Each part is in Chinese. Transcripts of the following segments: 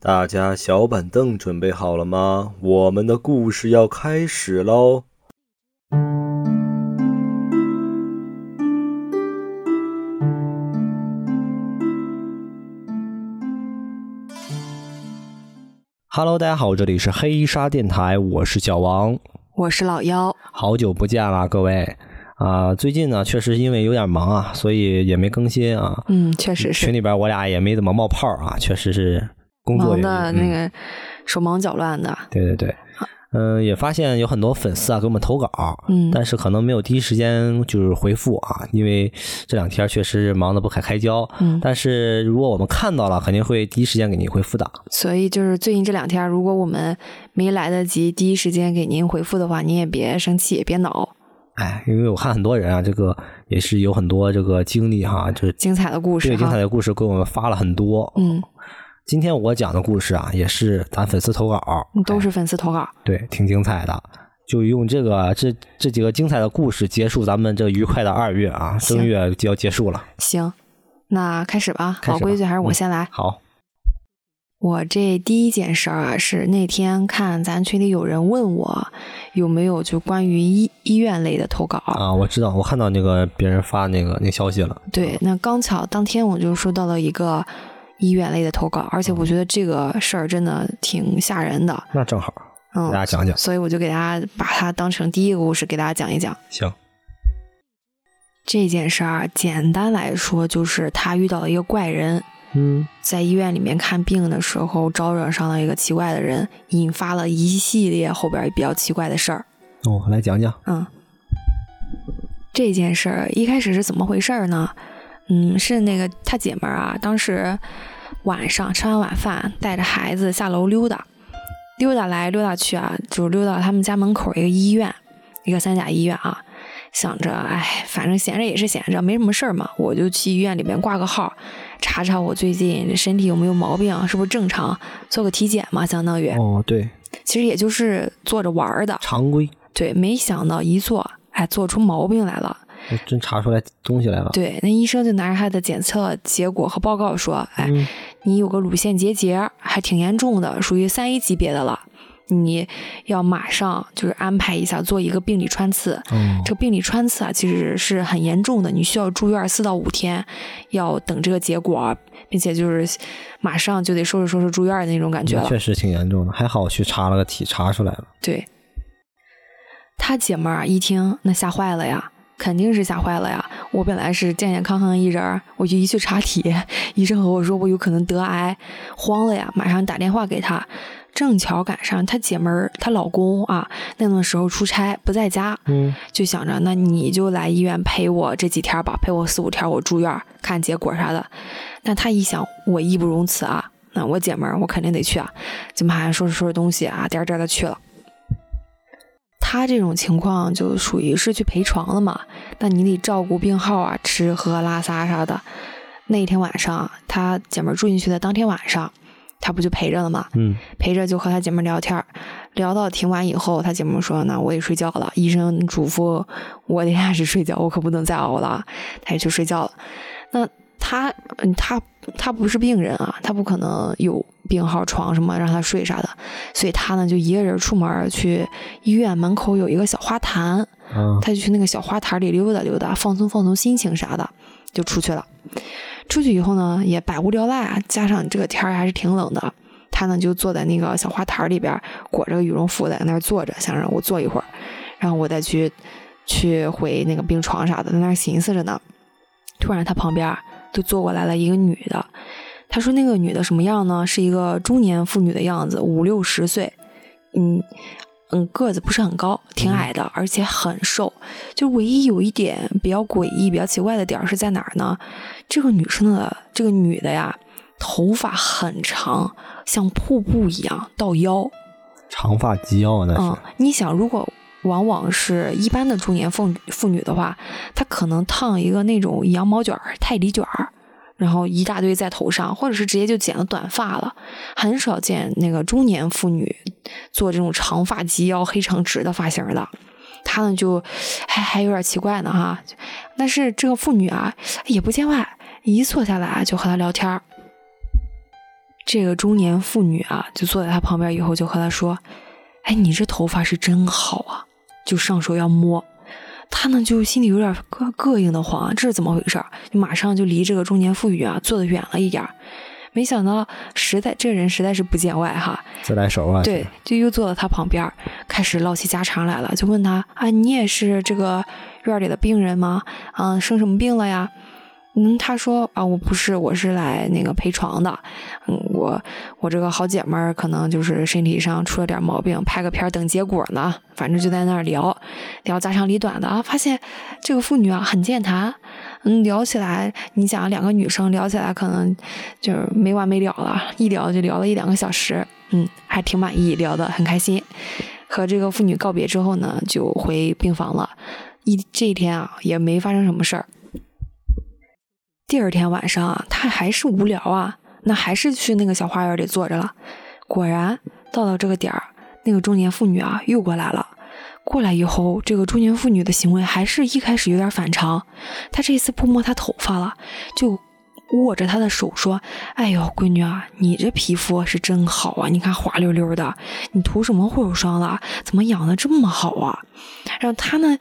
大家小板凳准备好了吗？我们的故事要开始喽！Hello，大家好，这里是黑沙电台，我是小王，我是老妖，好久不见了，各位啊！最近呢，确实因为有点忙啊，所以也没更新啊。嗯，确实是群里边我俩也没怎么冒泡啊，确实是。工作的那个手忙脚乱的，对对对，嗯，也发现有很多粉丝啊给我们投稿，嗯，但是可能没有第一时间就是回复啊，因为这两天确实忙得不可开交，嗯，但是如果我们看到了，肯定会第一时间给您回复的。所以就是最近这两天，如果我们没来得及第一时间给您回复的话，您也别生气，也别恼。哎，因为我看很多人啊，这个也是有很多这个经历哈，就是精彩的故事，对精彩的故事给我们发了很多，嗯。今天我讲的故事啊，也是咱粉丝投稿，都是粉丝投稿，对，挺精彩的。就用这个这这几个精彩的故事结束咱们这愉快的二月啊，正月就要结束了。行，那开始吧，老规矩还是我先来。好，我这第一件事儿啊，是那天看咱群里有人问我有没有就关于医医院类的投稿啊，我知道，我看到那个别人发那个那消息了。对，那刚巧当天我就收到了一个。医院类的投稿，而且我觉得这个事儿真的挺吓人的。那正好，嗯，给大家讲讲。所以我就给大家把它当成第一个故事给大家讲一讲。行。这件事儿简单来说，就是他遇到了一个怪人，嗯，在医院里面看病的时候招惹上了一个奇怪的人，引发了一系列后边比较奇怪的事儿。哦，来讲讲。嗯，这件事儿一开始是怎么回事呢？嗯，是那个他姐们儿啊，当时晚上吃完晚饭，带着孩子下楼溜达，溜达来溜达去啊，就溜到他们家门口一个医院，一个三甲医院啊，想着，哎，反正闲着也是闲着，没什么事儿嘛，我就去医院里面挂个号，查查我最近身体有没有毛病，是不是正常，做个体检嘛，相当于。哦，对。其实也就是做着玩的。常规。对，没想到一做，哎，做出毛病来了。真查出来东西来了。对，那医生就拿着他的检测结果和报告说：“哎，你有个乳腺结节，还挺严重的，属于三 A 级别的了。你要马上就是安排一下做一个病理穿刺。这个病理穿刺啊，其实是很严重的，你需要住院四到五天，要等这个结果，并且就是马上就得收拾收拾住院的那种感觉了。确实挺严重的，还好去查了个体，查出来了。对，他姐们儿一听，那吓坏了呀。”肯定是吓坏了呀！我本来是健健康康的一人，我就一去查体，医生和我说我有可能得癌，慌了呀，马上打电话给他，正巧赶上他姐们儿她老公啊，那个时候出差不在家，嗯，就想着那你就来医院陪我这几天吧，陪我四五天，我住院看结果啥的。那他一想，我义不容辞啊，那我姐们儿我肯定得去啊，就马上收拾收拾东西啊，颠颠的去了。他这种情况就属于是去陪床了嘛？那你得照顾病号啊，吃喝拉撒啥的。那天晚上，他姐妹住进去的当天晚上，他不就陪着了吗？嗯，陪着就和他姐妹聊天，聊到挺晚以后，他姐妹说：“那我也睡觉了。”医生嘱咐我得按时睡觉，我可不能再熬了。他也去睡觉了。那他，他，他不是病人啊，他不可能有。病号床什么让他睡啥的，所以他呢就一个人出门去医院门口有一个小花坛，他就去那个小花坛里溜达溜达，放松放松心情啥的，就出去了。出去以后呢也百无聊赖，加上这个天还是挺冷的，他呢就坐在那个小花坛里边裹着个羽绒服在那儿坐着，想让我坐一会儿，然后我再去去回那个病床啥的，在那儿寻思着呢。突然他旁边就坐过来了一个女的。他说：“那个女的什么样呢？是一个中年妇女的样子，五六十岁，嗯嗯，个子不是很高，挺矮的，而且很瘦。就唯一有一点比较诡异、比较奇怪的点是在哪儿呢？这个女生的这个女的呀，头发很长，像瀑布一样到腰，长发及腰那是。嗯，你想，如果往往是一般的中年妇妇女的话，她可能烫一个那种羊毛卷儿、泰迪卷儿。”然后一大堆在头上，或者是直接就剪了短发了，很少见那个中年妇女做这种长发及腰、黑长直的发型的。她呢就还还有点奇怪呢哈。但是这个妇女啊也不见外，一坐下来就和他聊天这个中年妇女啊，就坐在他旁边以后，就和他说：“哎，你这头发是真好啊！”就上手要摸。他呢，就心里有点膈膈应的慌，这是怎么回事？就马上就离这个中年妇女啊坐得远了一点儿。没想到，实在这人实在是不见外哈，自来熟啊。对，就又坐到他旁边，开始唠起家常来了。就问他啊，你也是这个院里的病人吗？啊，生什么病了呀？嗯，他说啊，我不是，我是来那个陪床的。嗯，我我这个好姐妹儿可能就是身体上出了点毛病，拍个片等结果呢。反正就在那儿聊聊家长里短的啊，发现这个妇女啊很健谈。嗯，聊起来，你想两个女生聊起来可能就是没完没了了，一聊就聊了一两个小时。嗯，还挺满意，聊得很开心。和这个妇女告别之后呢，就回病房了。一这一天啊，也没发生什么事儿。第二天晚上啊，他还是无聊啊，那还是去那个小花园里坐着了。果然到了这个点儿，那个中年妇女啊又过来了。过来以后，这个中年妇女的行为还是一开始有点反常。她这次不摸她头发了，就握着她的手说：“哎呦，闺女啊，你这皮肤是真好啊，你看滑溜溜的，你涂什么护手霜了？怎么养的这么好啊？”然后她呢。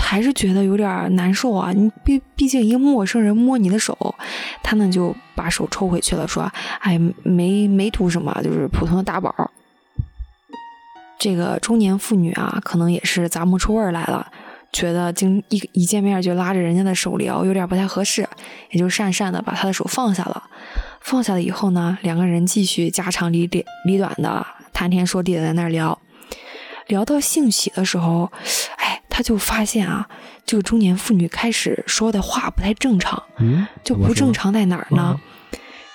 还是觉得有点难受啊！你毕毕竟一个陌生人摸你的手，他呢就把手抽回去了，说：“哎，没没涂什么，就是普通的大宝。”这个中年妇女啊，可能也是咂摸出味儿来了，觉得经一一见面就拉着人家的手聊，有点不太合适，也就讪讪的把他的手放下了。放下了以后呢，两个人继续家长里短里短的谈天说地的在那儿聊，聊到兴起的时候，哎。他就发现啊，这个中年妇女开始说的话不太正常，嗯，就不正常在哪儿呢？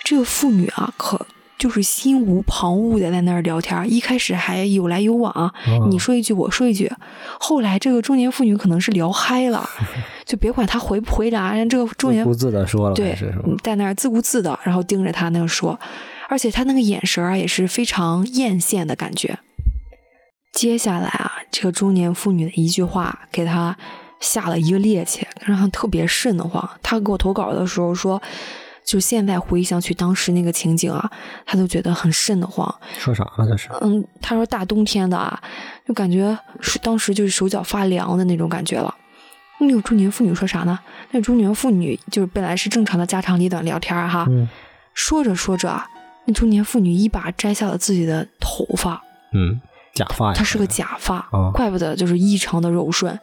这个妇女啊，可就是心无旁骛的在那儿聊天，一开始还有来有往，你说一句我说一句，后来这个中年妇女可能是聊嗨了，就别管他回不回答，人这个中年自顾自的说了，对，在那儿自顾自的，然后盯着他那个说，而且他那个眼神啊也是非常艳羡的感觉。接下来啊，这个中年妇女的一句话给他下了一个趔趄，让他特别瘆得慌。他给我投稿的时候说，就现在回想起当时那个情景啊，他都觉得很瘆得慌。说啥了这是？嗯，他说大冬天的啊，就感觉当时就是手脚发凉的那种感觉了。那个中年妇女说啥呢？那中年妇女就是本来是正常的家长里短聊天哈，说着说着，那中年妇女一把摘下了自己的头发。嗯。假发，它是个假发，怪不得就是异常的柔顺。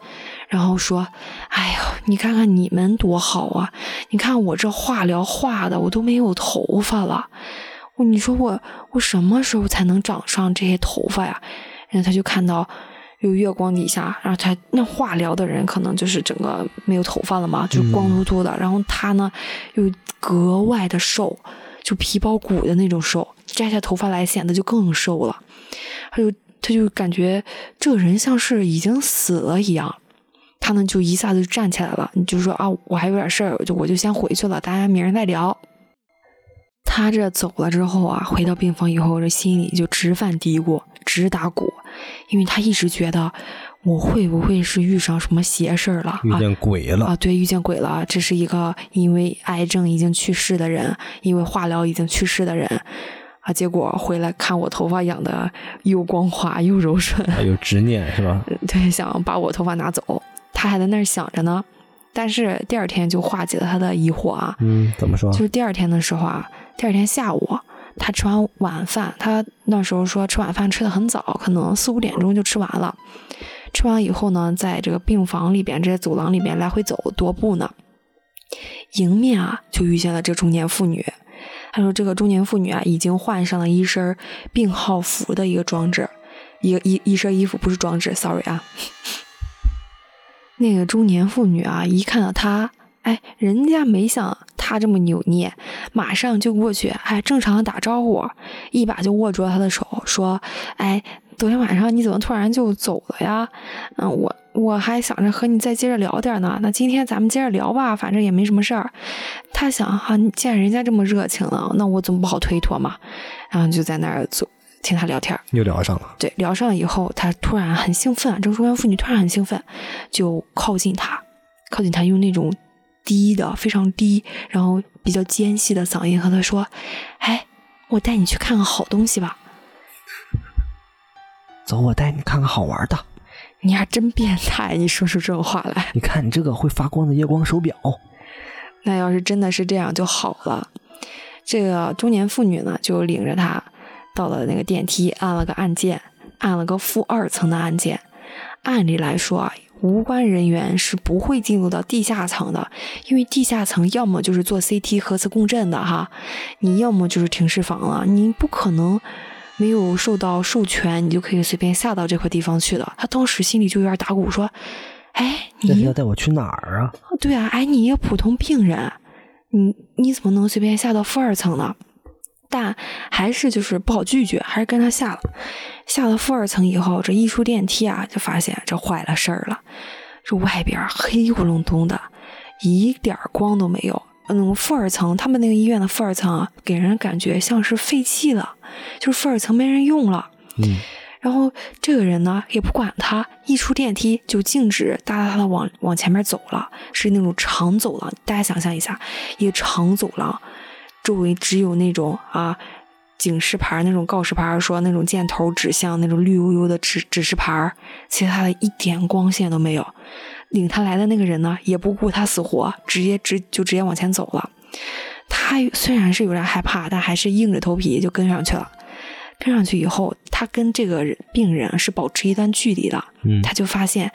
然后说：“哎呦，你看看你们多好啊！你看我这化疗化的，我都没有头发了。我你说我我什么时候才能长上这些头发呀？”然后他就看到有月光底下，然后他那化疗的人可能就是整个没有头发了嘛，就光秃秃的。然后他呢又格外的瘦，就皮包骨的那种瘦，摘下头发来显得就更瘦了。他就。他就感觉这个人像是已经死了一样，他呢就一下子就站起来了，你就说啊，我还有点事儿，就我就先回去了，大家明儿再聊。他这走了之后啊，回到病房以后，这心里就直犯嘀咕，直打鼓，因为他一直觉得我会不会是遇上什么邪事儿了，遇见鬼了啊？对，遇见鬼了，这是一个因为癌症已经去世的人，因为化疗已经去世的人。啊！结果回来看我头发养的又光滑又柔顺，有执念是吧？对，想把我头发拿走，他还在那儿想着呢。但是第二天就化解了他的疑惑啊。嗯，怎么说？就是第二天的时候啊，第二天下午他吃完晚饭，他那时候说吃晚饭吃的很早，可能四五点钟就吃完了。吃完以后呢，在这个病房里边，这些走廊里边来回走踱步呢，迎面啊就遇见了这中年妇女。他说：“这个中年妇女啊，已经换上了一身病号服的一个装置，一个一一身衣服，不是装置，sorry 啊。那个中年妇女啊，一看到他，哎，人家没想他这么扭捏，马上就过去，哎，正常的打招呼，一把就握住了他的手，说：‘哎，昨天晚上你怎么突然就走了呀？’嗯，我。”我还想着和你再接着聊点呢，那今天咱们接着聊吧，反正也没什么事儿。他想哈，既然人家这么热情了，那我总不好推脱嘛。然后就在那儿坐听他聊天，又聊上了。对，聊上了以后，他突然很兴奋，这个中年妇女突然很兴奋，就靠近他，靠近他，用那种低的、非常低，然后比较尖细的嗓音和他说：“哎我带你去看看好东西吧。走，我带你看看好玩的。你还真变态，你说出这种话来。你看，你这个会发光的夜光手表。那要是真的是这样就好了。这个中年妇女呢，就领着他到了那个电梯，按了个按键，按了个负二层的按键。按理来说啊，无关人员是不会进入到地下层的，因为地下层要么就是做 CT 核磁共振的哈，你要么就是停尸房了，你不可能没有受到授权，你就可以随便下到这块地方去的。他当时心里就有点打鼓，说：“哎，你要带我去哪儿啊？”对啊，哎，你一个普通病人。你你怎么能随便下到负二层呢？但还是就是不好拒绝，还是跟他下了。下了负二层以后，这一出电梯啊，就发现这坏了事儿了。这外边黑咕隆咚的，一点光都没有。嗯，负二层，他们那个医院的负二层啊，给人感觉像是废弃了，就是负二层没人用了。嗯。然后这个人呢也不管他，一出电梯就径直哒哒哒的往往前面走了，是那种长走廊。大家想象一下，一个长走廊，周围只有那种啊警示牌、那种告示牌，说那种箭头指向那种绿油油的指指示牌，其他的一点光线都没有。领他来的那个人呢，也不顾他死活，直接直就直接往前走了。他虽然是有点害怕，但还是硬着头皮就跟上去了。跟上去以后，他跟这个病人是保持一段距离的。嗯，他就发现，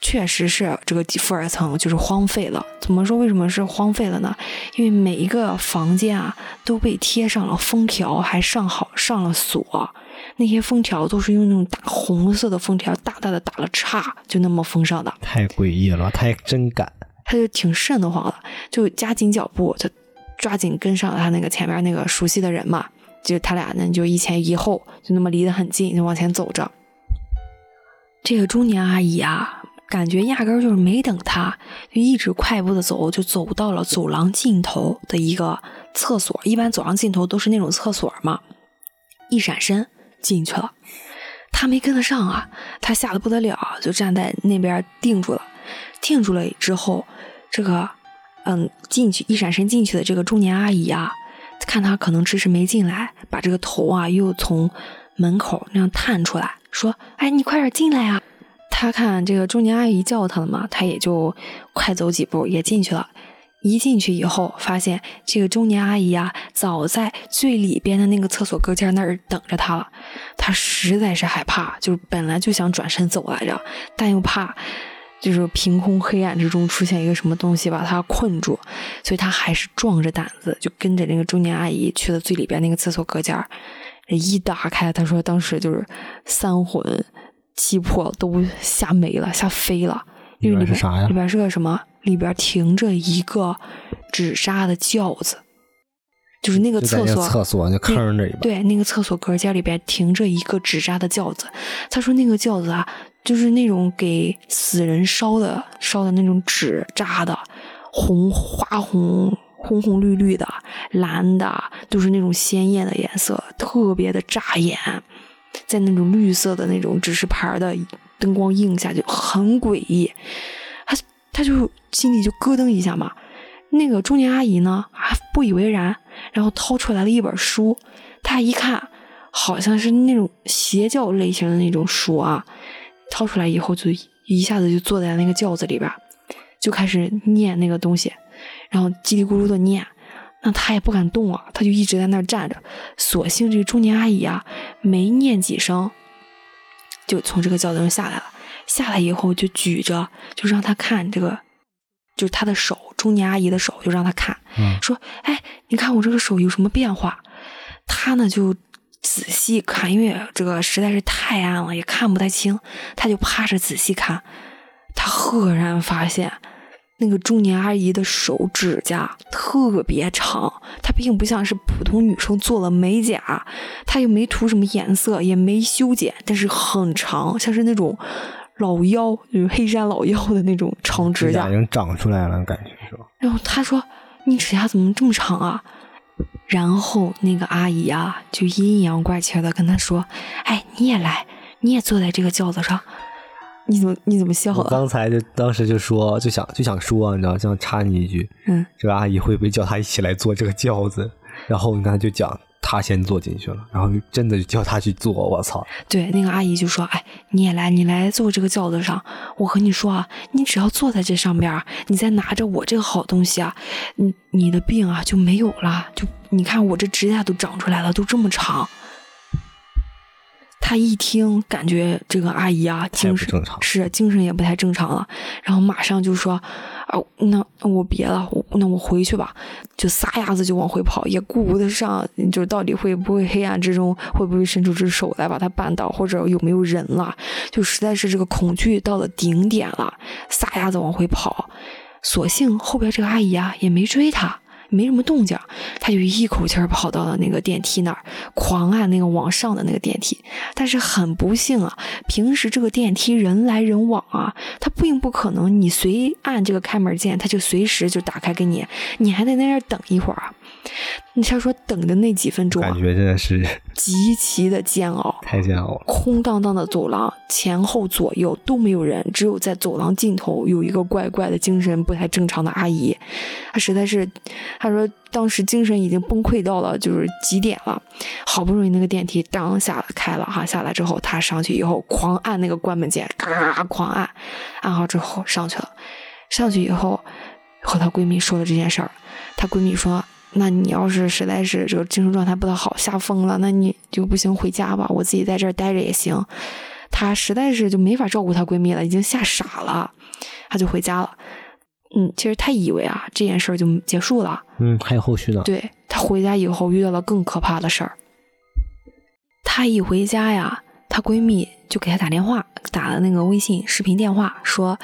确实是这个负二层就是荒废了。怎么说？为什么是荒废了呢？因为每一个房间啊都被贴上了封条，还上好上了锁。那些封条都是用那种大红色的封条，大大的打了叉，就那么封上的。太诡异了，他也真敢。他就挺瘆得慌的，就加紧脚步，就抓紧跟上了他那个前面那个熟悉的人嘛。就他俩呢，就一前一后，就那么离得很近，就往前走着。这个中年阿姨啊，感觉压根儿就是没等他，就一直快步的走，就走到了走廊尽头的一个厕所。一般走廊尽头都是那种厕所嘛，一闪身进去了。他没跟得上啊，他吓得不得了，就站在那边定住了。定住了之后，这个嗯，进去一闪身进去的这个中年阿姨啊。看他可能迟迟没进来，把这个头啊又从门口那样探出来，说：“哎，你快点进来啊！”他看这个中年阿姨叫他了嘛，他也就快走几步也进去了。一进去以后，发现这个中年阿姨啊，早在最里边的那个厕所隔间那儿等着他了。他实在是害怕，就本来就想转身走来着，但又怕。就是凭空黑暗之中出现一个什么东西把他困住，所以他还是壮着胆子就跟着那个中年阿姨去了最里边那个厕所隔间一打开，他说当时就是三魂七魄都吓没了，吓飞了。里边是啥呀？里边是个什么？里边停着一个纸扎的轿子，就是那个厕所厕所那坑里边。对，那个厕所隔间里边停着一个纸扎的轿子。他说那个轿子啊。就是那种给死人烧的烧的那种纸扎的，红花红红红绿绿的蓝的，都是那种鲜艳的颜色，特别的扎眼，在那种绿色的那种指示牌的灯光映下就很诡异，他他就心里就咯噔一下嘛。那个中年阿姨呢还不以为然，然后掏出来了一本书，他一看好像是那种邪教类型的那种书啊。掏出来以后，就一下子就坐在那个轿子里边，就开始念那个东西，然后叽里咕噜的念。那他也不敢动啊，他就一直在那儿站着。所幸这个中年阿姨啊，没念几声，就从这个轿子上下来了。下来以后就举着，就让他看这个，就是他的手，中年阿姨的手，就让他看，说：“哎，你看我这个手有什么变化？”他呢就。仔细看，因为这个实在是太暗了，也看不太清。他就趴着仔细看，他赫然发现那个中年阿姨的手指甲特别长。她并不像是普通女生做了美甲，她又没涂什么颜色，也没修剪，但是很长，像是那种老妖，就是黑山老妖的那种长指甲，已经长出来了，感觉是吧？然后他说：“你指甲怎么这么长啊？”然后那个阿姨啊，就阴阳怪气的跟他说：“哎，你也来，你也坐在这个轿子上。你怎么你怎么笑了？”我刚才就当时就说，就想就想说，你知道，想插你一句，嗯，这个阿姨会不会叫他一起来坐这个轿子？然后你看就讲，他先坐进去了，然后真的叫他去坐，我操！对，那个阿姨就说：“哎，你也来，你来坐这个轿子上。我和你说啊，你只要坐在这上边，你再拿着我这个好东西啊，你你的病啊就没有了。就你看我这指甲都长出来了，都这么长。”他一听，感觉这个阿姨啊，精神是精神也不太正常了，然后马上就说：“啊，那我别了，那我回去吧。”就撒丫子就往回跑，也顾不得上，就是到底会不会黑暗之中会不会伸出只手来把他绊倒，或者有没有人了，就实在是这个恐惧到了顶点了，撒丫子往回跑。所幸后边这个阿姨啊也没追他。没什么动静，他就一口气儿跑到了那个电梯那儿，狂按那个往上的那个电梯。但是很不幸啊，平时这个电梯人来人往啊，它并不可能你随按这个开门键，它就随时就打开给你，你还得在那儿等一会儿啊。你他说等的那几分钟，感觉真的是 极其的煎熬，太煎熬了。空荡荡的走廊，前后左右都没有人，只有在走廊尽头有一个怪怪的、精神不太正常的阿姨。她实在是，她说当时精神已经崩溃到了就是极点了。好不容易那个电梯当下开了哈，下来之后她上去以后狂按那个关门键，嘎嘎嘎狂按，按好之后上去了。上去以后和她闺蜜说了这件事儿，她闺蜜说。那你要是实在是这个精神状态不太好，吓疯了，那你就不行，回家吧，我自己在这儿待着也行。她实在是就没法照顾她闺蜜了，已经吓傻了，她就回家了。嗯，其实她以为啊这件事儿就结束了。嗯，还有后续呢。对她回家以后遇到了更可怕的事儿。她一回家呀，她闺蜜就给她打电话，打了那个微信视频电话，说。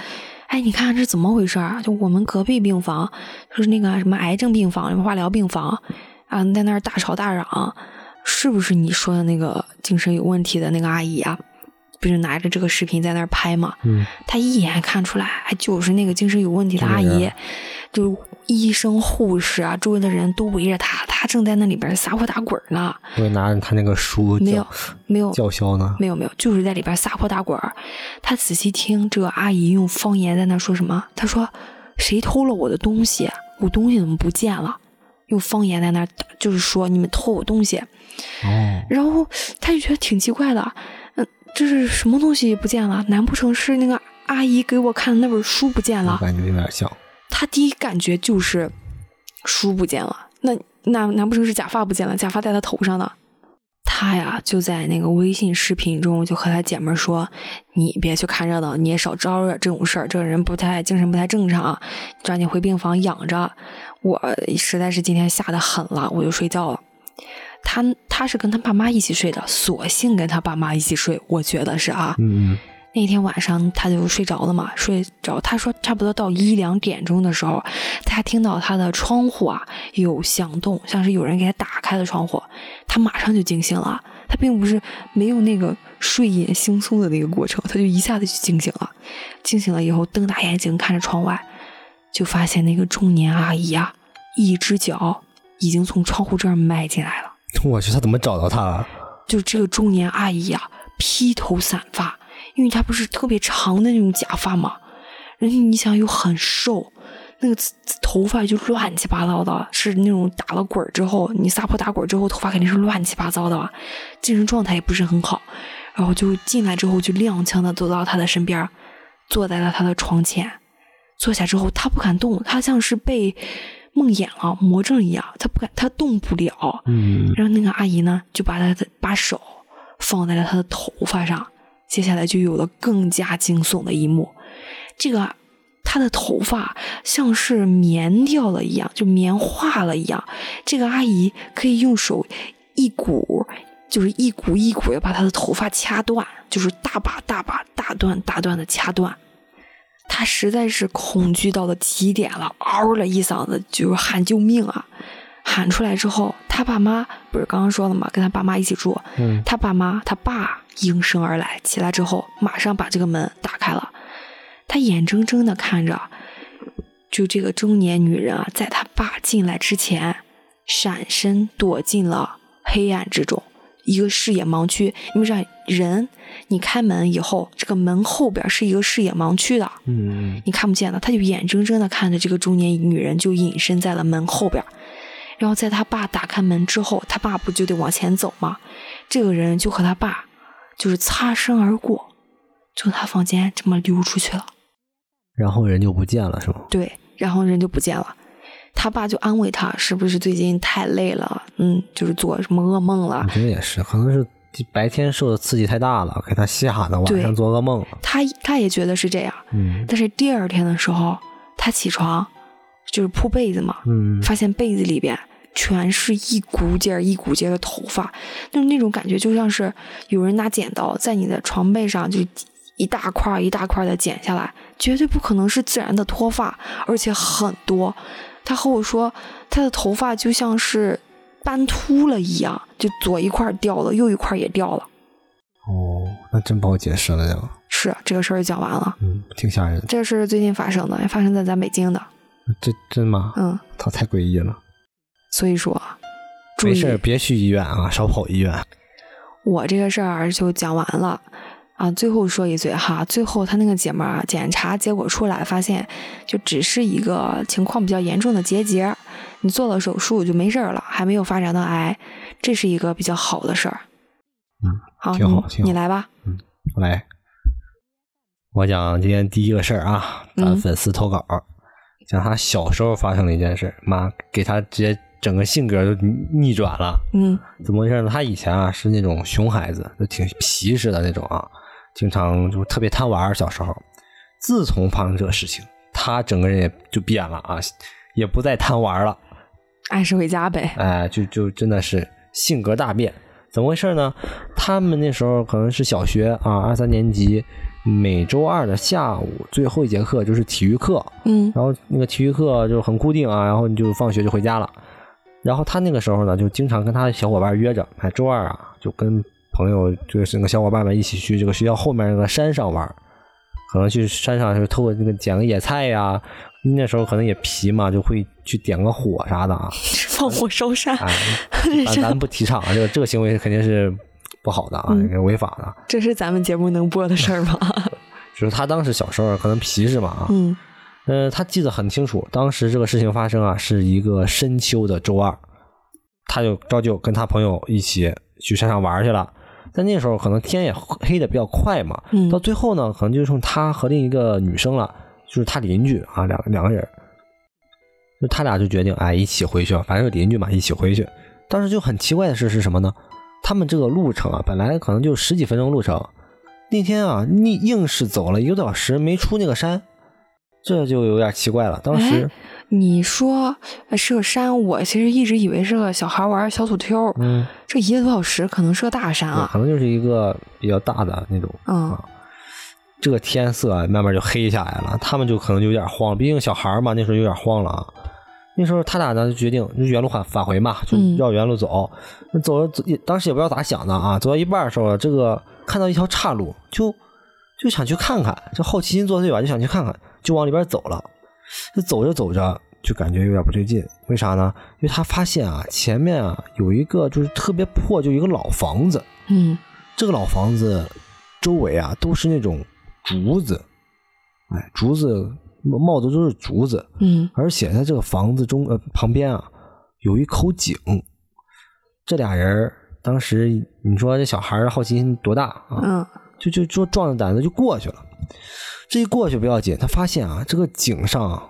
哎，你看这怎么回事啊？就我们隔壁病房，就是那个什么癌症病房、什么化疗病房，啊，在那儿大吵大嚷，是不是你说的那个精神有问题的那个阿姨啊？不是拿着这个视频在那儿拍吗？嗯，他一眼看出来，就是那个精神有问题的阿姨。就医生、护士啊，周围的人都围着他，他正在那里边撒泼打滚呢。会拿着他那个书，没有，没有叫嚣呢？没有，没有，就是在里边撒泼打滚。他仔细听，这个阿姨用方言在那说什么？他说：“谁偷了我的东西？我东西怎么不见了？”用方言在那，就是说你们偷我东西。哦。然后他就觉得挺奇怪的，嗯，这是什么东西不见了？难不成是那个阿姨给我看的那本书不见了？我感觉有点像。他第一感觉就是书不见了，那那难不成是假发不见了？假发在他头上呢？他呀就在那个微信视频中就和他姐妹说：“你别去看热闹，你也少招惹这种事儿。这个人不太精神不太正常，抓紧回病房养着。我实在是今天吓得狠了，我就睡觉了。他他是跟他爸妈一起睡的，索性跟他爸妈一起睡，我觉得是啊。嗯。那天晚上他就睡着了嘛，睡着。他说差不多到一两点钟的时候，他听到他的窗户啊有响动，像是有人给他打开了窗户。他马上就惊醒了，他并不是没有那个睡眼惺忪的那个过程，他就一下子就惊醒了。惊醒了以后，瞪大眼睛看着窗外，就发现那个中年阿姨啊，一只脚已经从窗户这儿迈进来了。我去，他怎么找到他了？就这个中年阿姨啊，披头散发。因为他不是特别长的那种假发嘛，人家你想又很瘦，那个头发就乱七八糟的，是那种打了滚之后，你撒泼打滚之后，头发肯定是乱七八糟的，精神状态也不是很好。然后就进来之后，就踉跄的走到他的身边，坐在了他的床前。坐下之后，他不敢动，他像是被梦魇了、魔怔一样，他不敢，他动不了。嗯。然后那个阿姨呢，就把他的把手放在了他的头发上。接下来就有了更加惊悚的一幕，这个他的头发像是棉掉了一样，就棉化了一样。这个阿姨可以用手一股，就是一股一股的把他的头发掐断，就是大把大把、大段大段的掐断。他实在是恐惧到了极点了，嗷了一嗓子，就是喊救命啊！喊出来之后，他爸妈不是刚刚说了吗？跟他爸妈一起住。嗯，他爸妈，他爸应声而来，起来之后马上把这个门打开了。他眼睁睁的看着，就这个中年女人啊，在他爸进来之前，闪身躲进了黑暗之中，一个视野盲区。因为这人，你开门以后，这个门后边是一个视野盲区的，嗯，你看不见的。他就眼睁睁的看着这个中年女人就隐身在了门后边。然后在他爸打开门之后，他爸不就得往前走吗？这个人就和他爸就是擦身而过，从他房间这么溜出去了。然后人就不见了，是吗？对，然后人就不见了。他爸就安慰他，是不是最近太累了？嗯，就是做什么噩梦了？我觉得也是，可能是白天受的刺激太大了，给他吓的，晚上做噩梦了。他他也觉得是这样。嗯。但是第二天的时候，他起床就是铺被子嘛，嗯，发现被子里边。全是一股劲儿一股劲儿的头发，就是那种感觉，就像是有人拿剪刀在你的床背上就一大块一大块的剪下来，绝对不可能是自然的脱发，而且很多。他和我说，他的头发就像是斑秃了一样，就左一块掉了，右一块也掉了。哦，那真不好解释了呀。是这个事儿讲完了，嗯，挺吓人。这是最近发生的，发生在咱北京的。这真吗？嗯，他太诡异了。所以说，没事别去医院啊，少跑医院。我这个事儿就讲完了啊。最后说一嘴哈，最后他那个姐们儿检查结果出来，发现就只是一个情况比较严重的结节，你做了手术就没事了，还没有发展到癌，这是一个比较好的事儿。嗯，好，挺好，你来吧。嗯，我来。我讲今天第一个事儿啊，咱粉丝投稿，讲他小时候发生的一件事，妈给他直接。整个性格就逆转了，嗯，怎么回事呢？他以前啊是那种熊孩子，就挺皮实的那种啊，经常就特别贪玩。小时候，自从发生这个事情，他整个人也就变了啊，也不再贪玩了，按时回家呗。哎，就就真的是性格大变。怎么回事呢？他们那时候可能是小学啊，二三年级。每周二的下午最后一节课就是体育课，嗯，然后那个体育课就很固定啊，然后你就放学就回家了。然后他那个时候呢，就经常跟他的小伙伴约着，哎，周二啊，就跟朋友就是那个小伙伴们一起去这个学校后面那个山上玩，可能去山上就偷个那个捡个野菜呀。那时候可能也皮嘛，就会去点个火啥的啊，放火烧山。咱咱不提倡啊，这个这个行为肯定是不好的啊，违法的。这是咱们节目能播的事儿吗？就是他当时小时候可能皮实嘛啊。嗯。呃，他记得很清楚，当时这个事情发生啊，是一个深秋的周二，他就照旧跟他朋友一起去山上玩去了。在那时候，可能天也黑的比较快嘛，到最后呢，可能就剩他和另一个女生了，就是他邻居啊，两两个人，就他俩就决定哎一起回去，反正是邻居嘛，一起回去。当时就很奇怪的事是什么呢？他们这个路程啊，本来可能就十几分钟路程，那天啊，你硬是走了一个多小时，没出那个山。这就有点奇怪了。当时你说是个山，我其实一直以为是个小孩玩小土丘。嗯，这一个多小时可能是个大山啊，可能就是一个比较大的那种。嗯，这个天色慢慢就黑下来了，他们就可能就有点慌，毕竟小孩嘛，那时候有点慌了啊。那时候他俩呢就决定就原路返返回嘛，就绕原路走。那走了走，当时也不知道咋想的啊。走到一半的时候，这个看到一条岔路，就就想去看看，这好奇心作祟吧，就想去看看。就往里边走了，就走着走着就感觉有点不对劲，为啥呢？因为他发现啊，前面啊有一个就是特别破，就一个老房子。嗯，这个老房子周围啊都是那种竹子，哎，竹子冒的都是竹子。嗯，而且在这个房子中呃旁边啊有一口井。这俩人当时你说这小孩好奇心多大啊？嗯，就就就壮着胆子就过去了。这一过去不要紧，他发现啊，这个井上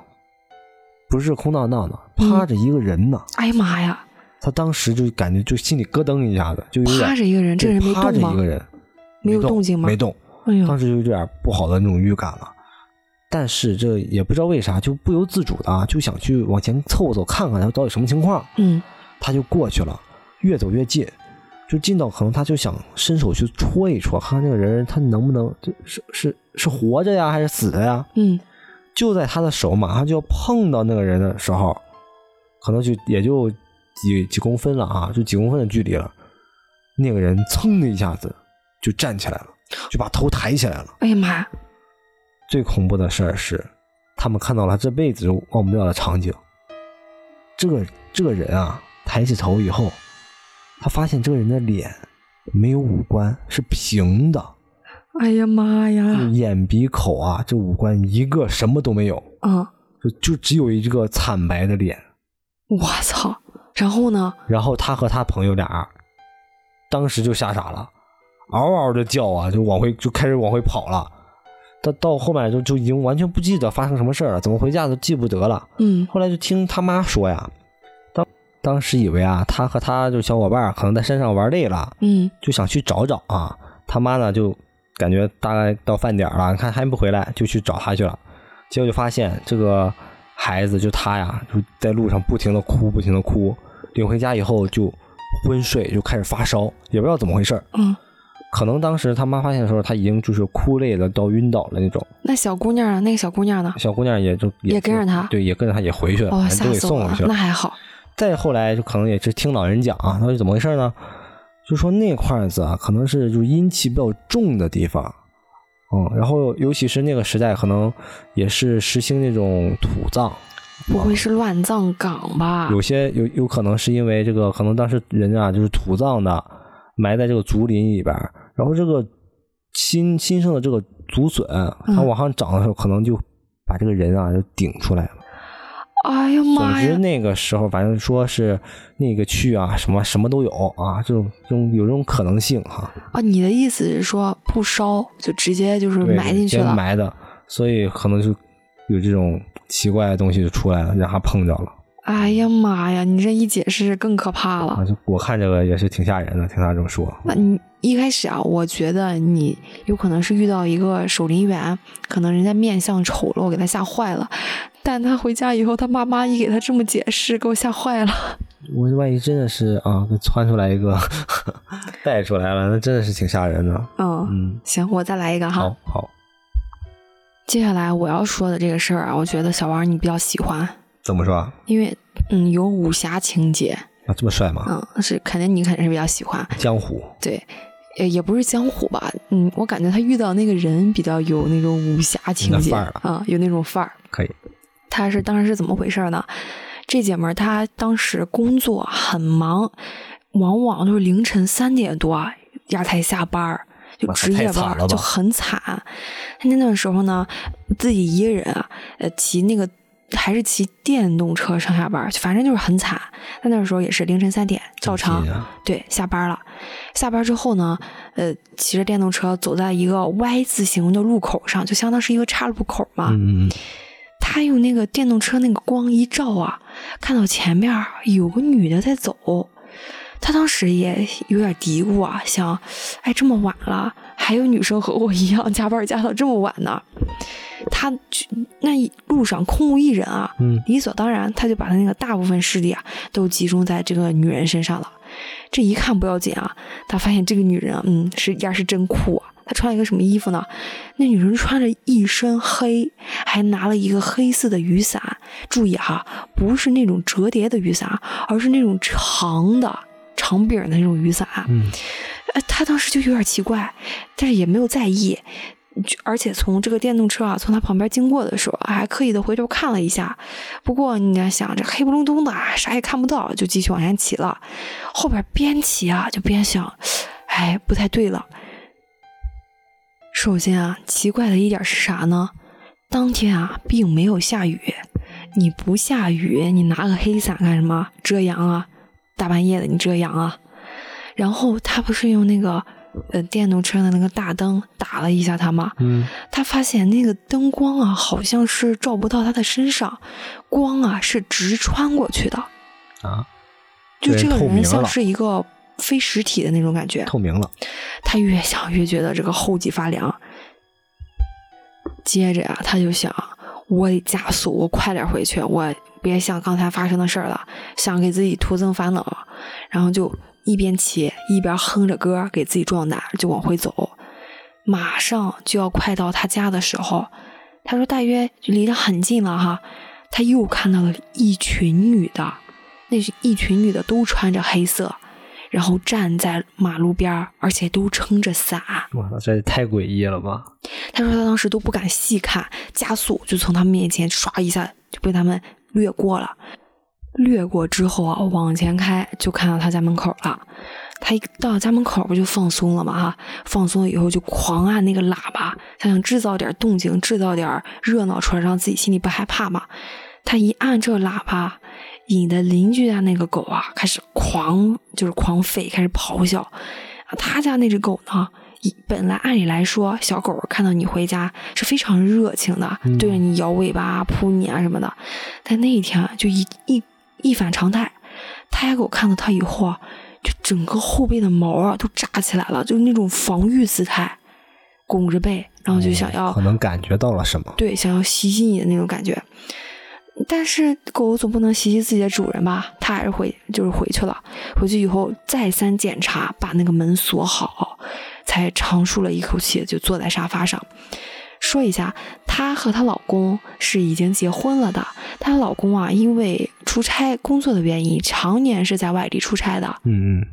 不是空荡荡的，趴着一个人呢。哎呀妈呀！他当时就感觉就心里咯噔一下子，就有点趴着一个人，这人没动吗？趴着一个人，没有动静吗？没动。哎呦，当时就有点不好的那种预感了。但是这也不知道为啥，就不由自主的啊，就想去往前凑凑看看他到底什么情况。嗯，他就过去了，越走越近。就进到可能他就想伸手去戳一戳，看看那个人他能不能是是是活着呀还是死的呀？嗯，就在他的手马上就要碰到那个人的时候，可能就也就几几公分了啊，就几公分的距离了。那个人噌的一下子就站起来了，就把头抬起来了。哎呀妈呀！最恐怖的事儿是，他们看到了这辈子都忘不掉的场景。这个这个人啊，抬起头以后。他发现这个人的脸没有五官，是平的。哎呀妈呀！眼鼻口啊，这五官一个什么都没有。啊，就就只有一个惨白的脸。我操，然后呢？然后他和他朋友俩当时就吓傻了，嗷嗷的叫啊，就往回就开始往回跑了。到到后面就就已经完全不记得发生什么事了，怎么回家都记不得了。嗯，后来就听他妈说呀，当当时以为啊，他和他就小伙伴可能在山上玩累了，嗯，就想去找找啊。他妈呢就感觉大概到饭点了，看还不回来，就去找他去了。结果就发现这个孩子就他呀，就在路上不停的哭，不停的哭。领回家以后就昏睡，就开始发烧，也不知道怎么回事嗯。可能当时他妈发现的时候，他已经就是哭累了到晕倒了那种。那小姑娘啊，那个小姑娘呢？小姑娘也就也跟着他，对，也跟着他也回去了，哦，都给送回去了。那还好。再后来就可能也是听老人讲啊，他说怎么回事呢？就说那块子啊，可能是就是阴气比较重的地方，嗯，然后尤其是那个时代，可能也是实行那种土葬。不会是乱葬岗吧？有些有有可能是因为这个，可能当时人啊就是土葬的。埋在这个竹林里边，然后这个新新生的这个竹笋，它往上长的时候，可能就把这个人啊就顶出来了。哎呀妈呀！总之那个时候，反正说是那个区啊，什么什么都有啊，这种这种有这种可能性哈。啊，你的意思是说不烧就直接就是埋进去了？埋的，所以可能就有这种奇怪的东西就出来了，让他碰着了。哎呀妈呀！你这一解释更可怕了。我看这个也是挺吓人的，听他这么说。那你一开始啊，我觉得你有可能是遇到一个守林员，可能人家面相丑陋，给他吓坏了。但他回家以后，他妈妈一给他这么解释，给我吓坏了。我万一真的是啊，窜出来一个 带出来了，那真的是挺吓人的。嗯嗯，行，我再来一个哈。好，好。接下来我要说的这个事儿啊，我觉得小王你比较喜欢。怎么说？因为嗯，有武侠情节啊，这么帅吗？嗯，是肯定你肯定是比较喜欢江湖。对，呃，也不是江湖吧？嗯，我感觉他遇到那个人比较有那种武侠情节啊，有那种范儿。可以。他是当时是怎么回事呢？这姐们儿她当时工作很忙，往往都是凌晨三点多呀才下班儿就值夜班，就很惨。他那段时候呢，自己一个人啊，呃，骑那个。还是骑电动车上下班，反正就是很惨。他那时候也是凌晨三点照常对下班了。下班之后呢，呃，骑着电动车走在一个 Y 字形的路口上，就相当是一个岔路口嘛。嗯他用那个电动车那个光一照啊，看到前面有个女的在走。他当时也有点嘀咕啊，想，哎，这么晚了，还有女生和我一样加班加到这么晚呢。他那路上空无一人啊，理所当然，他就把他那个大部分势力啊都集中在这个女人身上了。这一看不要紧啊，他发现这个女人啊，嗯，是呀是真酷啊。她穿了一个什么衣服呢？那女人穿着一身黑，还拿了一个黑色的雨伞。注意哈，不是那种折叠的雨伞，而是那种长的长柄的那种雨伞。嗯，呃，他当时就有点奇怪，但是也没有在意。而且从这个电动车啊，从他旁边经过的时候，还刻意的回头看了一下。不过你要想，这黑不隆咚的，啥也看不到，就继续往前骑了。后边边骑啊，就边想，哎，不太对了。首先啊，奇怪的一点是啥呢？当天啊，并没有下雨。你不下雨，你拿个黑伞干什么？遮阳啊！大半夜的，你遮阳啊！然后他不是用那个。呃，电动车的那个大灯打了一下他吗，嗯，他发现那个灯光啊，好像是照不到他的身上，光啊是直穿过去的，啊，就这个人像是一个非实体的那种感觉，透明了。他越想越觉得这个后脊发凉，接着呀，他就想，我得加速，我快点回去，我别想刚才发生的事儿了，想给自己徒增烦恼，然后就。一边骑一边哼着歌给自己壮胆，就往回走。马上就要快到他家的时候，他说大约离得很近了哈。他又看到了一群女的，那是一群女的都穿着黑色，然后站在马路边而且都撑着伞。我操，这也太诡异了吧！他说他当时都不敢细看，加速就从他们面前唰一下就被他们掠过了。掠过之后啊，往前开就看到他家门口了。他一到家门口不就放松了吗？哈，放松了以后就狂按那个喇叭，他想制造点动静，制造点热闹出来，让自己心里不害怕嘛。他一按这个喇叭，引的邻居家那个狗啊开始狂就是狂吠，开始咆哮。啊，他家那只狗呢，本来按理来说，小狗看到你回家是非常热情的，对着你摇尾巴、扑你啊什么的。但那一天就一一一反常态，他家狗看到他以后啊，就整个后背的毛啊都炸起来了，就是那种防御姿态，拱着背，然后就想要可能感觉到了什么，对，想要袭击你的那种感觉。但是狗总不能袭击自己的主人吧？它还是回，就是回去了。回去以后再三检查，把那个门锁好，才长舒了一口气，就坐在沙发上。说一下，她和她老公是已经结婚了的。她老公啊，因为出差工作的原因，常年是在外地出差的。嗯嗯。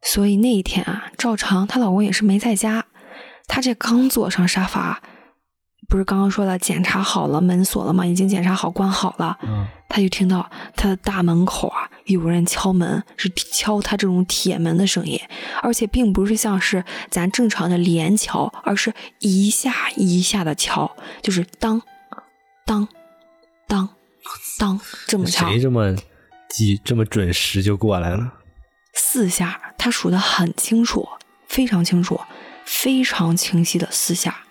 所以那一天啊，照常她老公也是没在家。她这刚坐上沙发。不是刚刚说了检查好了门锁了吗？已经检查好关好了。嗯，他就听到他的大门口啊有人敲门，是敲他这种铁门的声音，而且并不是像是咱正常的连敲，而是一下一下的敲，就是当当当当这么敲。谁这么记这么准时就过来了？四下，他数的很清楚，非常清楚，非常清晰的四下。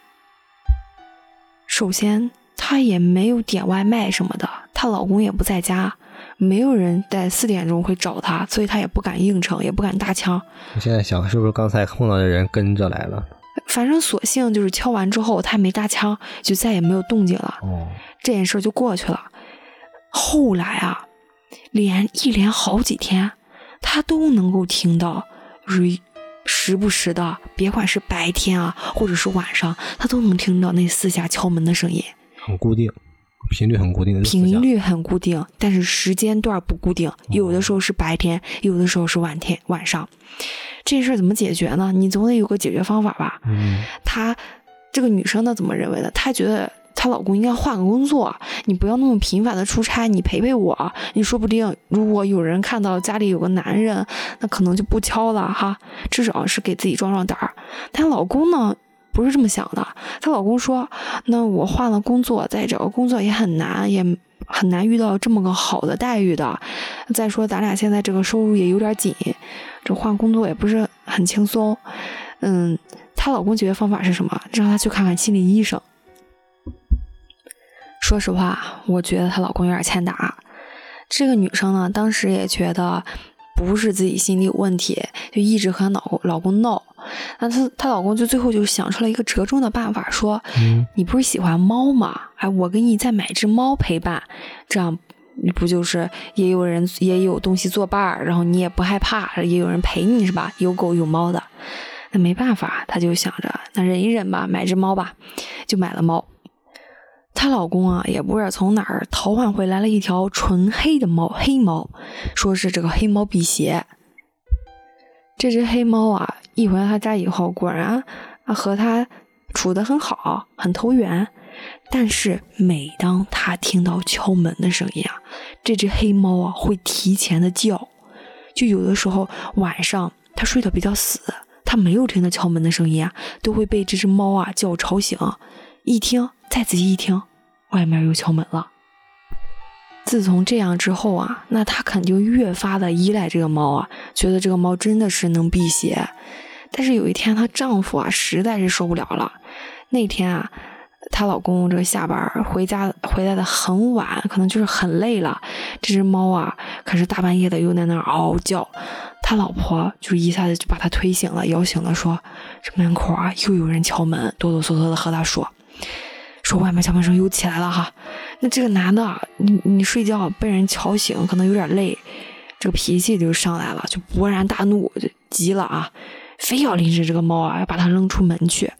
首先，她也没有点外卖什么的，她老公也不在家，没有人在四点钟会找她，所以她也不敢应承，也不敢搭腔。我现在想，是不是刚才碰到的人跟着来了？反正索性就是敲完之后，她没搭腔，就再也没有动静了。哦，这件事就过去了。后来啊，连一连好几天，她都能够听到，就是。时不时的，别管是白天啊，或者是晚上，他都能听到那四下敲门的声音，很固定，频率很固定。频率很固定，但是时间段不固定，有的时候是白天，有的时候是晚天晚上。这事儿怎么解决呢？你总得有个解决方法吧？嗯，他这个女生呢，怎么认为的？她觉得。她老公应该换个工作，你不要那么频繁的出差，你陪陪我。你说不定如果有人看到家里有个男人，那可能就不敲了哈，至少是给自己壮壮胆儿。她老公呢不是这么想的，她老公说：“那我换了工作，再找个工作也很难，也很难遇到这么个好的待遇的。再说咱俩现在这个收入也有点紧，这换工作也不是很轻松。”嗯，她老公解决方法是什么？让她去看看心理医生。说实话，我觉得她老公有点欠打。这个女生呢，当时也觉得不是自己心里有问题，就一直和她老老公闹。那她她老公就最后就想出了一个折中的办法，说：“你不是喜欢猫吗？哎，我给你再买只猫陪伴，这样不就是也有人也有东西作伴儿，然后你也不害怕，也有人陪你是吧？有狗有猫的。那没办法，她就想着那忍一忍吧，买只猫吧，就买了猫。”她老公啊，也不知道从哪儿淘换回来了一条纯黑的猫，黑猫，说是这个黑猫辟邪。这只黑猫啊，一回到他家以后，果然啊和他处得很好，很投缘。但是每当他听到敲门的声音啊，这只黑猫啊会提前的叫。就有的时候晚上他睡得比较死，他没有听到敲门的声音啊，都会被这只猫啊叫吵醒。一听。再仔细一听，外面又敲门了。自从这样之后啊，那她肯定越发的依赖这个猫啊，觉得这个猫真的是能辟邪。但是有一天，她丈夫啊实在是受不了了。那天啊，她老公这个下班回家回来的很晚，可能就是很累了。这只猫啊，可是大半夜的又在那嗷嗷叫。他老婆就一下子就把他推醒了，摇醒了，说：“这门口啊又有人敲门。”哆哆嗦嗦的和他说。说外面敲门声又起来了哈，那这个男的，你你睡觉被人敲醒，可能有点累，这个脾气就上来了，就勃然大怒，就急了啊，非要拎着这个猫啊，要把它扔出门去。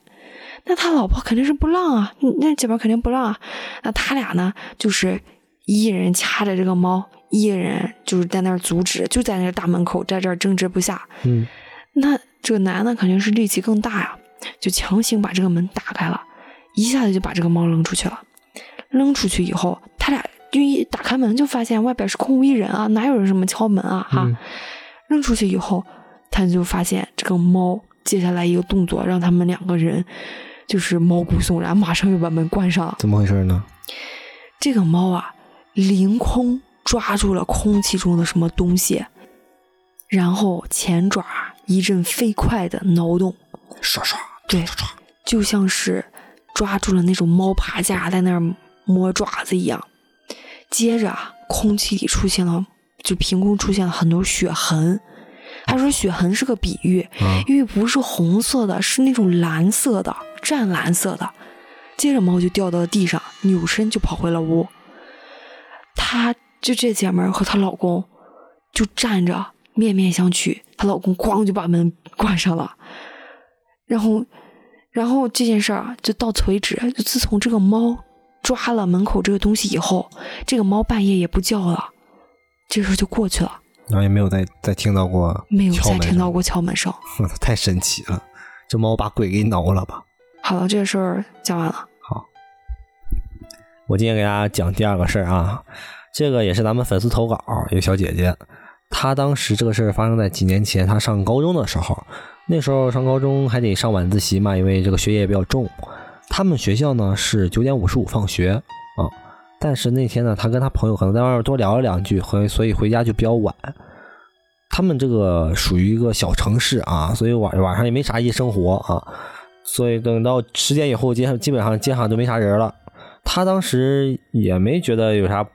那他老婆肯定是不让啊，那姐妹肯定不让啊。那他俩呢，就是一人掐着这个猫，一人就是在那儿阻止，就在那大门口，在这儿争执不下。嗯，那这个男的肯定是力气更大呀，就强行把这个门打开了。一下子就把这个猫扔出去了，扔出去以后，他俩就一打开门就发现外边是空无一人啊，哪有人什么敲门啊？哈，扔出去以后，他就发现这个猫接下来一个动作让他们两个人就是毛骨悚然，马上又把门关上了。怎么回事呢？这个猫啊，凌空抓住了空气中的什么东西，然后前爪一阵飞快的挠动，刷刷，对，就像是抓住了那种猫爬架在那儿磨爪子一样。接着，空气里出现了，就凭空出现了很多血痕。他说血痕是个比喻，因为不是红色的，是那种蓝色的，湛蓝色的。接着猫就掉到了地上，扭身就跑回了屋。她就这姐们儿和她老公就站着面面相觑，她老公咣就把门关上了。然后，然后这件事儿就到此为止。就自从这个猫抓了门口这个东西以后，这个猫半夜也不叫了，这事就过去了。然后也没有再再听到过，没有再听到过敲门声。太神奇了，这猫把鬼给挠了吧？好了，这个事儿讲完了。好，我今天给大家讲第二个事儿啊，这个也是咱们粉丝投稿，一个小姐姐，他当时这个事儿发生在几年前，他上高中的时候，那时候上高中还得上晚自习嘛，因为这个学业比较重。他们学校呢是九点五十五放学啊，但是那天呢，他跟他朋友可能在外面多聊了两句，回所以回家就比较晚。他们这个属于一个小城市啊，所以晚晚上也没啥夜生活啊。所以等到十点以后，街上基本上街上都没啥人了。他当时也没觉得有啥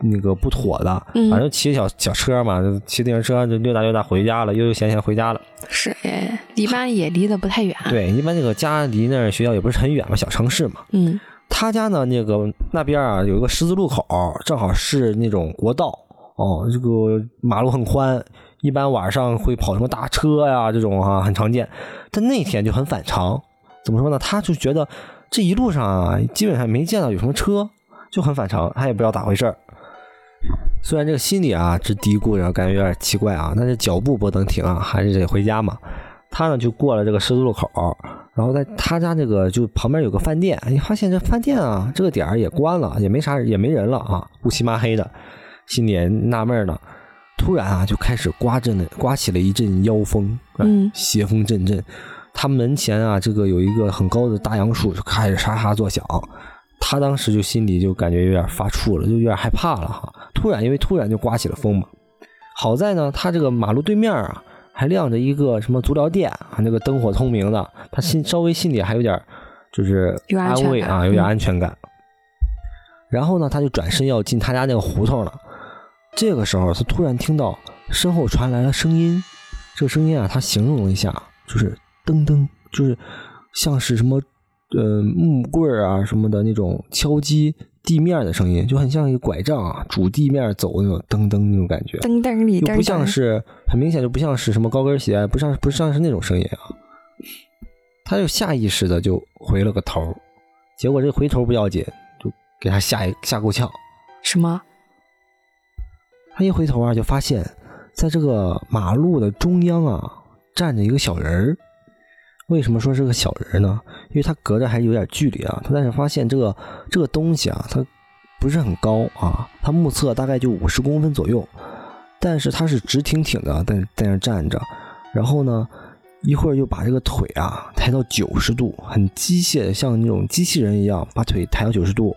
那个不妥的，反正骑小小车嘛，骑自行车就溜达溜达回家了，悠悠闲闲回家了。是哎，一般也离得不太远。对，一般那个家离那学校也不是很远嘛，小城市嘛。嗯。他家呢，那个那边啊有一个十字路口，正好是那种国道哦，这个马路很宽，一般晚上会跑什么大车呀这种哈很常见。但那天就很反常。怎么说呢？他就觉得这一路上啊，基本上没见到有什么车，就很反常。他也不知道咋回事儿。虽然这个心里啊直嘀咕，然后感觉有点奇怪啊，但是脚步不能停啊，还是得回家嘛。他呢就过了这个十字路口，然后在他家这个就旁边有个饭店，你，发现这饭店啊这个点儿也关了，也没啥也没人了啊，乌漆麻黑的，心里也纳闷呢。突然啊就开始刮阵的刮起了一阵妖风，嗯，邪风阵阵。他门前啊，这个有一个很高的大杨树，就开始沙沙作响。他当时就心里就感觉有点发怵了，就有点害怕了哈。突然，因为突然就刮起了风嘛。好在呢，他这个马路对面啊，还亮着一个什么足疗店啊，那个灯火通明的，他心稍微心里还有点就是安慰啊，有点安全感。然后呢，他就转身要进他家那个胡同了。这个时候，他突然听到身后传来了声音。这个声音啊，他形容了一下，就是。噔噔，就是像是什么呃木棍儿啊什么的那种敲击地面的声音，就很像一个拐杖啊拄地面走那种噔噔那种感觉。噔噔里，又不像是很明显就不像是什么高跟鞋，不像不像是那种声音啊。他就下意识的就回了个头，结果这回头不要紧，就给他吓一吓够呛。什么？他一回头啊，就发现在这个马路的中央啊站着一个小人儿。为什么说是个小人呢？因为他隔着还有点距离啊。他但是发现这个这个东西啊，它不是很高啊，他目测大概就五十公分左右，但是他是直挺挺的在在那站着，然后呢，一会儿又把这个腿啊抬到九十度，很机械的，像那种机器人一样把腿抬到九十度，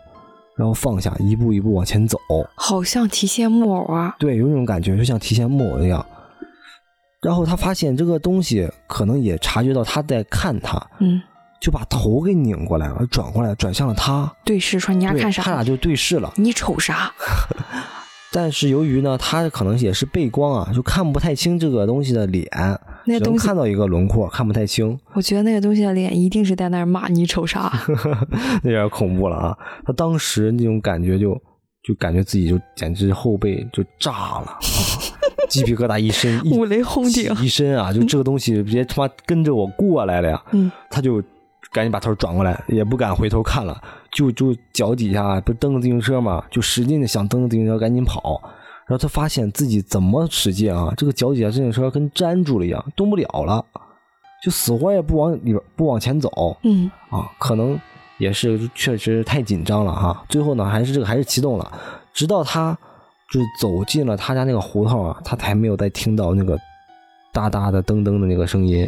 然后放下，一步一步往前走，好像提线木偶啊。对，有那种感觉，就像提线木偶一样。然后他发现这个东西可能也察觉到他在看他，嗯，就把头给拧过来了，转过来，转向了他，对视说：“你俩看啥？”他俩就对视了。你瞅啥？但是由于呢，他可能也是背光啊，就看不太清这个东西的脸，那东西看到一个轮廓，看不太清。我觉得那个东西的脸一定是在那儿骂你瞅啥，那有点恐怖了啊！他当时那种感觉就就感觉自己就简直后背就炸了。鸡皮疙瘩一身，五雷轰顶一身啊！就这个东西直接他妈跟着我过来了呀！嗯，他就赶紧把头转过来，也不敢回头看了，就就脚底下不蹬着自行车嘛，就使劲的想蹬着自行车赶紧跑。然后他发现自己怎么使劲啊，这个脚底下自行车跟粘住了一样，动不了了，就死活也不往里边不往前走。嗯，啊，可能也是确实太紧张了哈。最后呢，还是这个还是启动了，直到他。就是走进了他家那个胡同啊，他才没有再听到那个哒哒的噔噔的那个声音。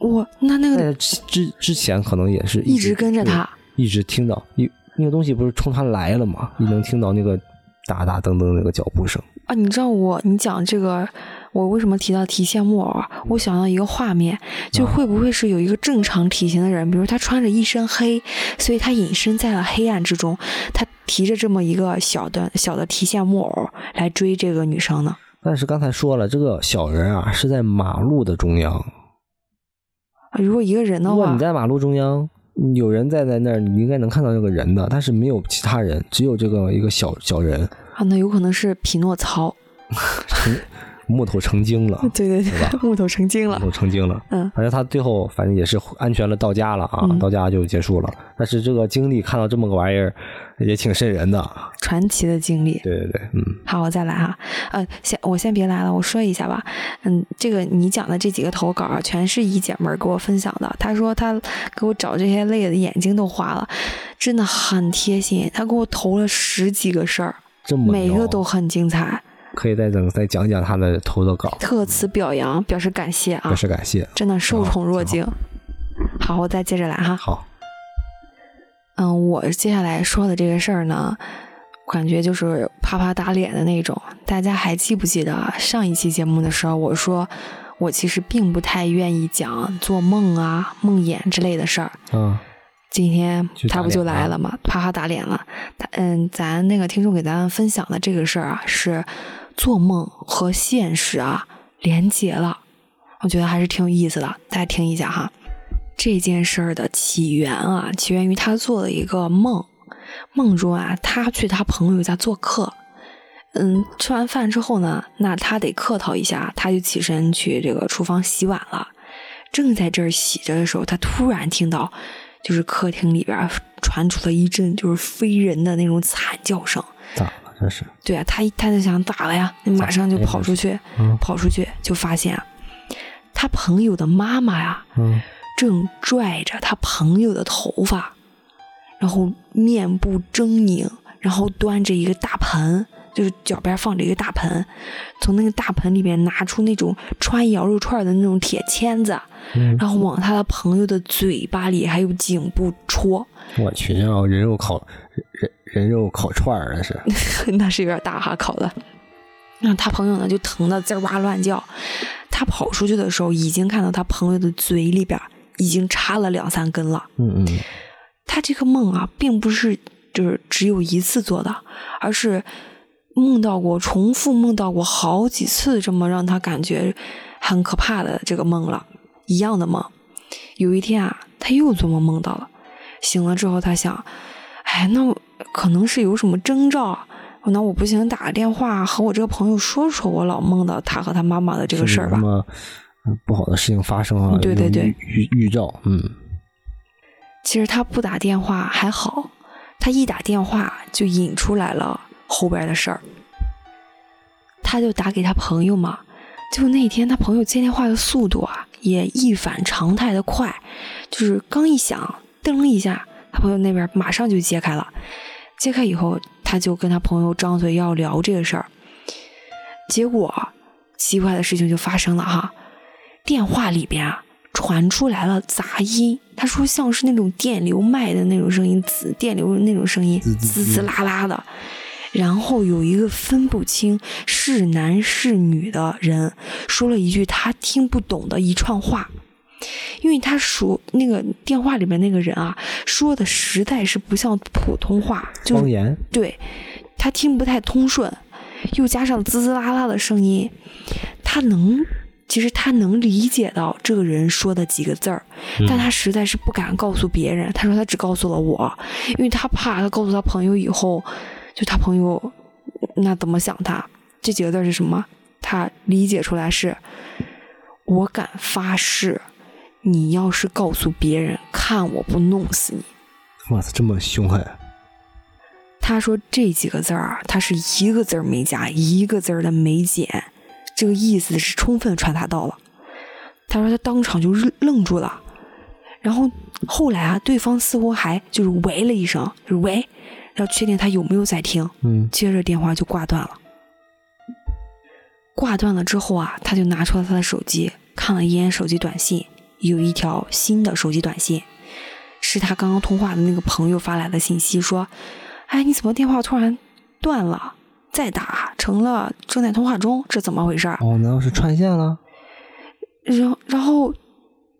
我那那个之之前可能也是一直跟着他，一直听到，一那个东西不是冲他来了吗？你能听到那个哒哒噔噔那个脚步声啊！你知道我你讲这个，我为什么提到提线木偶啊？我想到一个画面，就会不会是有一个正常体型的人，比如他穿着一身黑，所以他隐身在了黑暗之中，他提着这么一个小的小的提线木偶来追这个女生呢？但是刚才说了，这个小人啊是在马路的中央。如果一个人的话，如果你在马路中央。有人站在那儿，你应该能看到那个人的，但是没有其他人，只有这个一个小小人啊，那有可能是匹诺曹。木头成精了，对 对对，木头成精了，木头成精了。嗯，反正他最后反正也是安全了到家了啊，到家就结束了。但是这个经历看到这么个玩意儿，也挺瘆人的，传奇的经历。对对对，嗯。好，我再来哈，呃，先我先别来了，我说一下吧。嗯，这个你讲的这几个投稿啊全是一姐们给我分享的，她说她给我找这些累的眼睛都花了，真的很贴心。她给我投了十几个事儿，每个都很精彩。可以再等再讲讲他的投的稿，特此表扬，表示感谢啊！表示感谢，真的受宠若惊。好，我再接着来哈。好，嗯，我接下来说的这个事儿呢，感觉就是啪啪打脸的那种。大家还记不记得上一期节目的时候，我说我其实并不太愿意讲做梦啊、梦魇之类的事儿。嗯。今天他不就来了吗？啪啪打脸了。他嗯，咱那个听众给咱分享的这个事儿啊，是。做梦和现实啊连结了，我觉得还是挺有意思的。大家听一下哈，这件事儿的起源啊，起源于他做了一个梦，梦中啊，他去他朋友家做客，嗯，吃完饭之后呢，那他得客套一下，他就起身去这个厨房洗碗了。正在这儿洗着的时候，他突然听到，就是客厅里边传出了一阵就是非人的那种惨叫声。对啊，他他就想咋了呀？你马上就跑出去，跑出去就发现，他朋友的妈妈呀，正拽着他朋友的头发，然后面部狰狞，然后端着一个大盆，就是脚边放着一个大盆，从那个大盆里面拿出那种穿羊肉串的那种铁签子，然后往他的朋友的嘴巴里还有颈部戳。我去，让人肉烤人。人肉烤串儿那是，那是有点大哈烤的。那他朋友呢就疼的滋哇乱叫。他跑出去的时候，已经看到他朋友的嘴里边已经插了两三根了。嗯嗯。他这个梦啊，并不是就是只有一次做的，而是梦到过，重复梦到过好几次，这么让他感觉很可怕的这个梦了，一样的梦。有一天啊，他又做梦梦到了，醒了之后他想，哎，那。可能是有什么征兆，那我不行，打个电话和我这个朋友说说，我老梦到他和他妈妈的这个事儿吧。什么不好的事情发生了？对对对，预预兆。嗯，其实他不打电话还好，他一打电话就引出来了后边的事儿。他就打给他朋友嘛，就那天他朋友接电话的速度啊，也一反常态的快，就是刚一响，噔一下。他朋友那边马上就接开了，揭开以后，他就跟他朋友张嘴要聊这个事儿。结果奇怪的事情就发生了哈，电话里边啊传出来了杂音，他说像是那种电流麦的那种声音，滋电流那种声音，滋滋啦啦的。然后有一个分不清是男是女的人说了一句他听不懂的一串话。因为他说那个电话里面那个人啊，说的实在是不像普通话，方言，对他听不太通顺，又加上滋滋啦啦的声音，他能其实他能理解到这个人说的几个字儿，但他实在是不敢告诉别人。他说他只告诉了我，因为他怕他告诉他朋友以后，就他朋友那怎么想他？这几个字是什么？他理解出来是，我敢发誓。你要是告诉别人，看我不弄死你！哇塞，这么凶狠！他说这几个字儿啊，他是一个字儿没加，一个字儿的没减，这个意思是充分传达到了。他说他当场就愣住了，然后后来啊，对方似乎还就是喂了一声，就是喂，要确定他有没有在听。嗯，接着电话就挂断了。挂断了之后啊，他就拿出了他的手机，看了一眼手机短信。有一条新的手机短信，是他刚刚通话的那个朋友发来的信息，说：“哎，你怎么电话突然断了？再打成了正在通话中，这怎么回事？哦，难道是串线了？然然后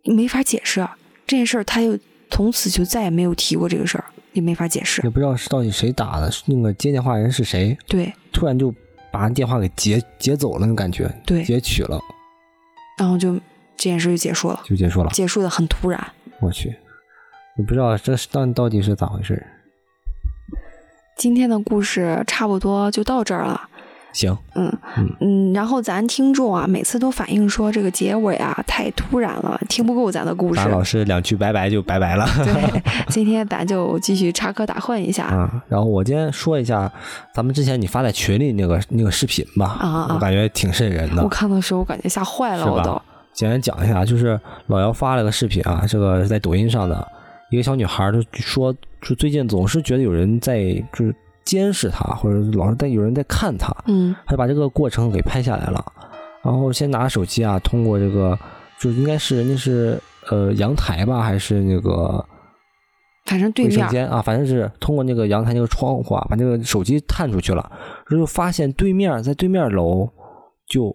没法解释这件事儿，他又从此就再也没有提过这个事儿，也没法解释。也不知道是到底谁打的，那个接电话人是谁？对，突然就把电话给截截走了，那感觉，对，截取了，然后就这件事就结束了，就结束了，结束的很突然。我去，我不知道这是到到底是咋回事。今天的故事差不多就到这儿了。行，嗯嗯，然后咱听众啊，每次都反映说这个结尾啊太突然了，听不够咱的故事。老师两句拜拜就拜拜了。对，今天咱就继续插科打诨一下啊。然后我今天说一下咱们之前你发在群里那个那个视频吧，啊我感觉挺瘆人的。我看的时候我感觉吓坏了，我都。简单讲一下，就是老姚发了个视频啊，这个在抖音上的一个小女孩就说，就最近总是觉得有人在就是。监视他，或者老是在有人在看他，嗯，他就把这个过程给拍下来了，然后先拿手机啊，通过这个，就应该是那是呃阳台吧，还是那个，反正对面。间？啊，反正是通过那个阳台那个窗户啊，把那个手机探出去了，然后发现对面在对面楼就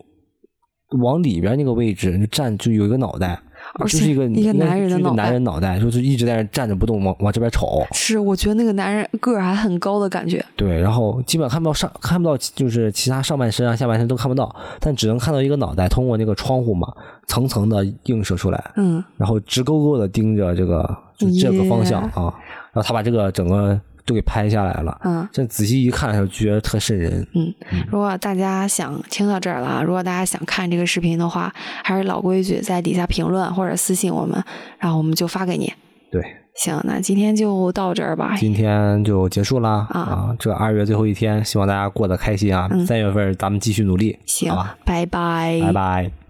往里边那个位置就站就有一个脑袋。就是一个一个男人的脑袋，男人脑袋，就是一直在那站着不动，往往这边瞅。是，我觉得那个男人个儿还很高的感觉。对，然后基本看不到上，看不到就是其他上半身啊、下半身都看不到，但只能看到一个脑袋，通过那个窗户嘛，层层的映射出来。嗯。然后直勾勾的盯着这个就这个方向啊，然后他把这个整个。都给拍下来了，嗯，这仔细一看就觉得特瘆人，嗯。如果大家想听到这儿了，如果大家想看这个视频的话，还是老规矩，在底下评论或者私信我们，然后我们就发给你。对，行，那今天就到这儿吧。今天就结束啦啊！这二月最后一天，希望大家过得开心啊！三月份咱们继续努力，行，拜拜，拜拜。